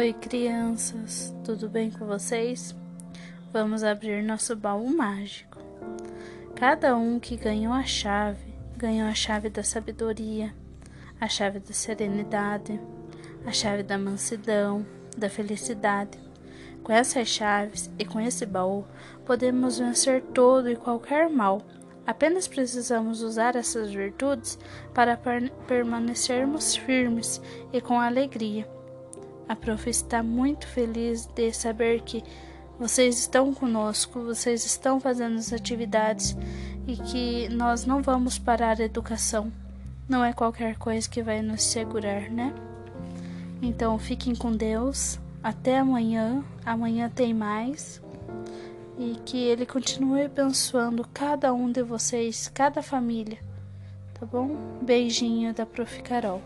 Oi, crianças, tudo bem com vocês? Vamos abrir nosso baú mágico. Cada um que ganhou a chave, ganhou a chave da sabedoria, a chave da serenidade, a chave da mansidão, da felicidade. Com essas chaves e com esse baú, podemos vencer todo e qualquer mal. Apenas precisamos usar essas virtudes para permanecermos firmes e com alegria. A prof está muito feliz de saber que vocês estão conosco, vocês estão fazendo as atividades e que nós não vamos parar a educação. Não é qualquer coisa que vai nos segurar, né? Então fiquem com Deus. Até amanhã. Amanhã tem mais. E que Ele continue abençoando cada um de vocês, cada família. Tá bom? Beijinho da Prof. Carol.